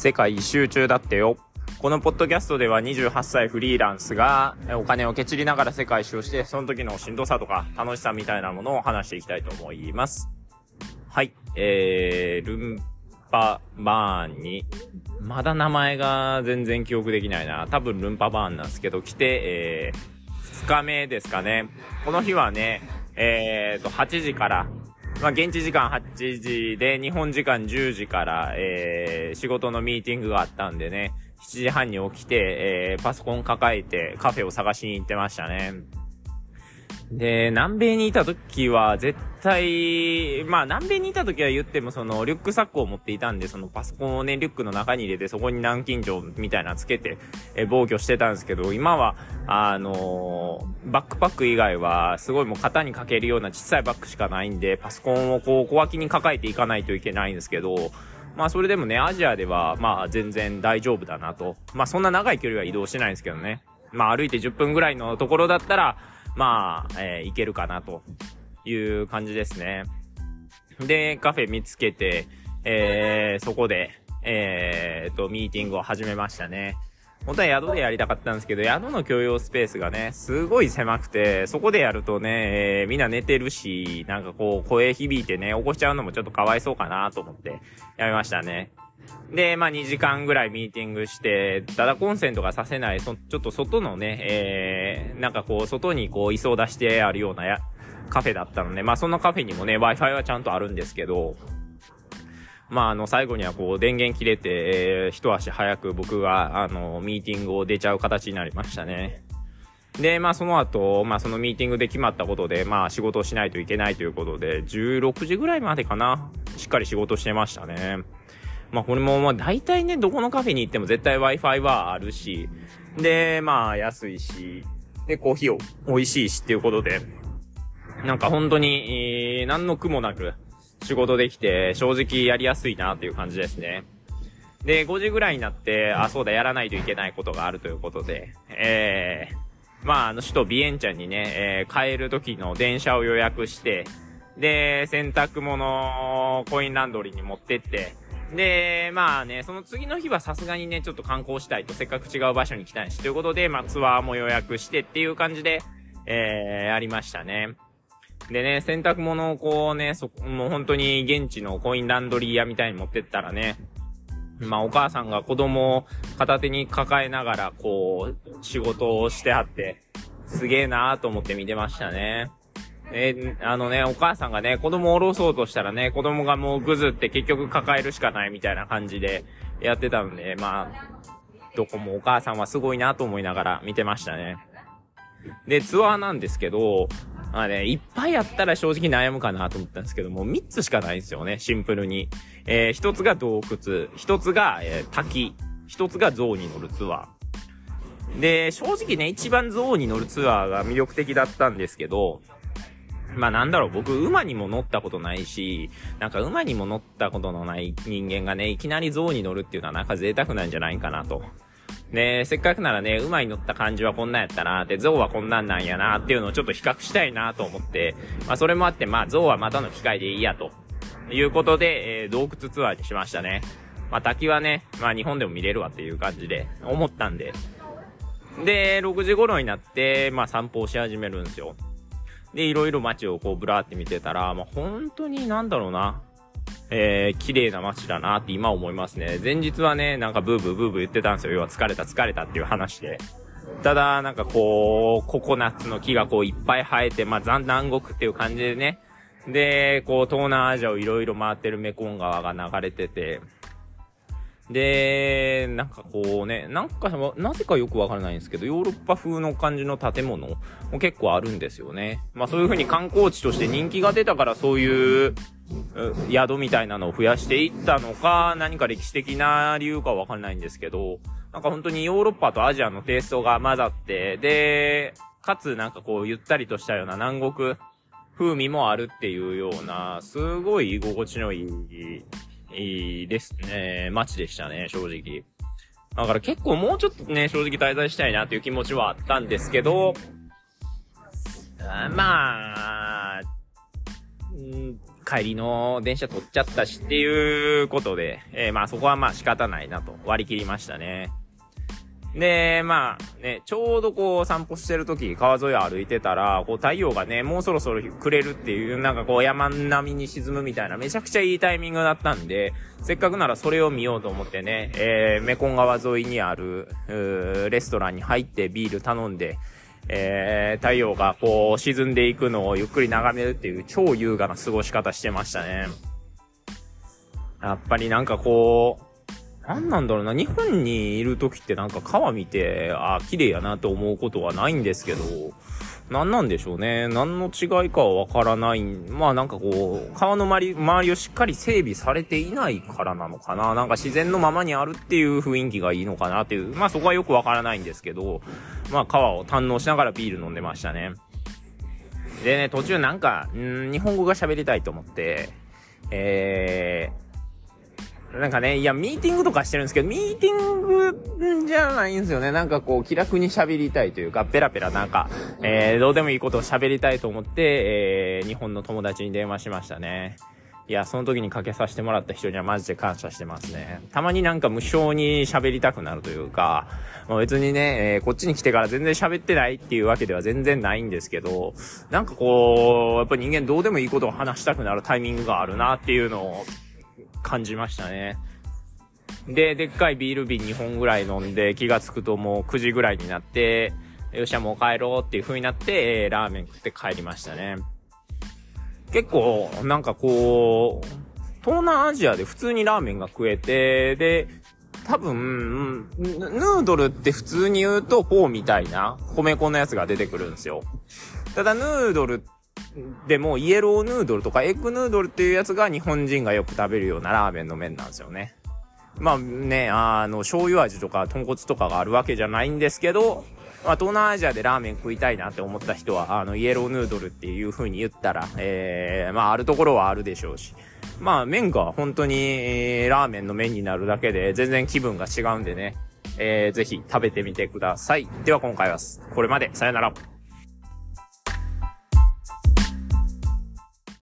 世界一周中だってよ。このポッドキャストでは28歳フリーランスがお金をけちりながら世界一周して、その時のしんどさとか楽しさみたいなものを話していきたいと思います。はい。えー、ルンパバーンに、まだ名前が全然記憶できないな。多分ルンパバーンなんですけど、来て、えー、2日目ですかね。この日はね、えーと、8時から、まあ、現地時間8時で、日本時間10時から、えー、仕事のミーティングがあったんでね、7時半に起きて、えー、パソコン抱えてカフェを探しに行ってましたね。で、南米にいた時は絶対、まあ南米にいた時は言ってもそのリュックサックを持っていたんで、そのパソコンをね、リュックの中に入れてそこに南京錠みたいなつけて、え防御してたんですけど、今は、あのー、バックパック以外はすごいもう肩にかけるような小さいバッグしかないんで、パソコンをこう小脇に抱えていかないといけないんですけど、まあそれでもね、アジアではまあ全然大丈夫だなと。まあそんな長い距離は移動してないんですけどね。まあ歩いて10分ぐらいのところだったら、まあ、えー、いけるかなという感じですね。で、カフェ見つけて、えー、そこで、えー、と、ミーティングを始めましたね。本当は宿でやりたかったんですけど、宿の共用スペースがね、すごい狭くて、そこでやるとね、えー、みんな寝てるし、なんかこう、声響いてね、起こしちゃうのもちょっとかわいそうかなと思って、やめましたね。で、まあ2時間ぐらいミーティングして、ただコンセントがさせない、そ、ちょっと外のね、えー、なんかこう、外にこう、椅子を出してあるようなや、カフェだったので、まあそんなカフェにもね、Wi-Fi はちゃんとあるんですけど、まああの、最後にはこう、電源切れて、えー、一足早く僕が、あの、ミーティングを出ちゃう形になりましたね。で、まあその後、まあそのミーティングで決まったことで、まあ仕事をしないといけないということで、16時ぐらいまでかな、しっかり仕事してましたね。まあこれもまあ大体ね、どこのカフェに行っても絶対 Wi-Fi はあるし、で、まあ安いし、で、コーヒーを美味しいしっていうことで、なんか本当に、えー、何の苦もなく仕事できて、正直やりやすいなっていう感じですね。で、5時ぐらいになって、あ、そうだ、やらないといけないことがあるということで、えー、まあ、あの、首都ビエンチャンにね、えー、帰る時の電車を予約して、で、洗濯物コインランドリーに持ってって、で、まあね、その次の日はさすがにね、ちょっと観光したいと、せっかく違う場所に来たいし、ということで、まあツアーも予約してっていう感じで、えー、やりましたね。でね、洗濯物をこうね、そ、もう本当に現地のコインランドリー屋みたいに持ってったらね、まあお母さんが子供を片手に抱えながら、こう、仕事をしてはって、すげえなーと思って見てましたね。えあのね、お母さんがね、子供を下ろそうとしたらね、子供がもうぐずって結局抱えるしかないみたいな感じでやってたんで、まあ、どこもお母さんはすごいなと思いながら見てましたね。で、ツアーなんですけど、まあね、いっぱいあったら正直悩むかなと思ったんですけども、3つしかないんですよね、シンプルに。えー、1つが洞窟、1つが、えー、滝、1つが象に乗るツアー。で、正直ね、一番象に乗るツアーが魅力的だったんですけど、まあなんだろう、僕、馬にも乗ったことないし、なんか馬にも乗ったことのない人間がね、いきなり象に乗るっていうのはなんか贅沢なんじゃないかなと。ねせっかくならね、馬に乗った感じはこんなんやったなで、象はこんなんなんやなっていうのをちょっと比較したいなと思って、まあそれもあって、まあ象はまたの機会でいいやと。いうことで、えー、洞窟ツアーにしましたね。まあ滝はね、まあ日本でも見れるわっていう感じで思ったんで。で、6時頃になって、まあ散歩をし始めるんですよ。で、いろいろ街をこうブラーって見てたら、まあ、本当になんだろうな。えー、綺麗な街だなって今思いますね。前日はね、なんかブーブーブーブー言ってたんですよ。要は疲れた疲れたっていう話で。ただ、なんかこう、ココナッツの木がこういっぱい生えて、まあ、残南国っていう感じでね。で、こう、東南アジアをいろいろ回ってるメコン川が流れてて、で、なんかこうね、なんか、なぜかよくわからないんですけど、ヨーロッパ風の感じの建物も結構あるんですよね。まあそういう風に観光地として人気が出たからそういう宿みたいなのを増やしていったのか、何か歴史的な理由かわかんないんですけど、なんか本当にヨーロッパとアジアのテイストが混ざって、で、かつなんかこうゆったりとしたような南国風味もあるっていうような、すごい居心地のいいいいですね。街でしたね、正直。だから結構もうちょっとね、正直滞在したいなという気持ちはあったんですけど、まあ、帰りの電車取っちゃったしっていうことで、えー、まあそこはまあ仕方ないなと割り切りましたね。で、まあね、ちょうどこう散歩してる時、川沿いを歩いてたら、こう太陽がね、もうそろそろ暮れるっていう、なんかこう山並みに沈むみたいな、めちゃくちゃいいタイミングだったんで、せっかくならそれを見ようと思ってね、えー、メコン川沿いにある、レストランに入ってビール頼んで、えー、太陽がこう沈んでいくのをゆっくり眺めるっていう超優雅な過ごし方してましたね。やっぱりなんかこう、何なんだろうな、日本にいる時ってなんか川見て、あ、綺麗やなと思うことはないんですけど、何なんでしょうね。何の違いかはわからない。まあなんかこう、川の周り、周りをしっかり整備されていないからなのかな。なんか自然のままにあるっていう雰囲気がいいのかなっていう。まあそこはよくわからないんですけど、まあ川を堪能しながらビール飲んでましたね。でね、途中なんか、ん日本語が喋りたいと思って、えー、なんかね、いや、ミーティングとかしてるんですけど、ミーティングじゃないんですよね。なんかこう、気楽に喋りたいというか、ペラペラなんか、えー、どうでもいいことを喋りたいと思って、えー、日本の友達に電話しましたね。いや、その時にかけさせてもらった人にはマジで感謝してますね。たまになんか無償に喋りたくなるというか、まあ、別にね、えー、こっちに来てから全然喋ってないっていうわけでは全然ないんですけど、なんかこう、やっぱ人間どうでもいいことを話したくなるタイミングがあるなっていうのを、感じましたね。で、でっかいビール瓶2本ぐらい飲んで、気がつくともう9時ぐらいになって、よっしゃもう帰ろうっていう風になって、えー、ラーメン食って帰りましたね。結構、なんかこう、東南アジアで普通にラーメンが食えて、で、多分、ヌードルって普通に言うとフォーみたいな米粉のやつが出てくるんですよ。ただヌードルってでも、イエローヌードルとかエッグヌードルっていうやつが日本人がよく食べるようなラーメンの麺なんですよね。まあね、あの、醤油味とか豚骨とかがあるわけじゃないんですけど、まあ、東南アジアでラーメン食いたいなって思った人は、あの、イエローヌードルっていう風に言ったら、えー、まあ、あるところはあるでしょうし。まあ、麺が本当に、えー、ラーメンの麺になるだけで、全然気分が違うんでね、えー、ぜひ食べてみてください。では今回は、これまで。さよなら。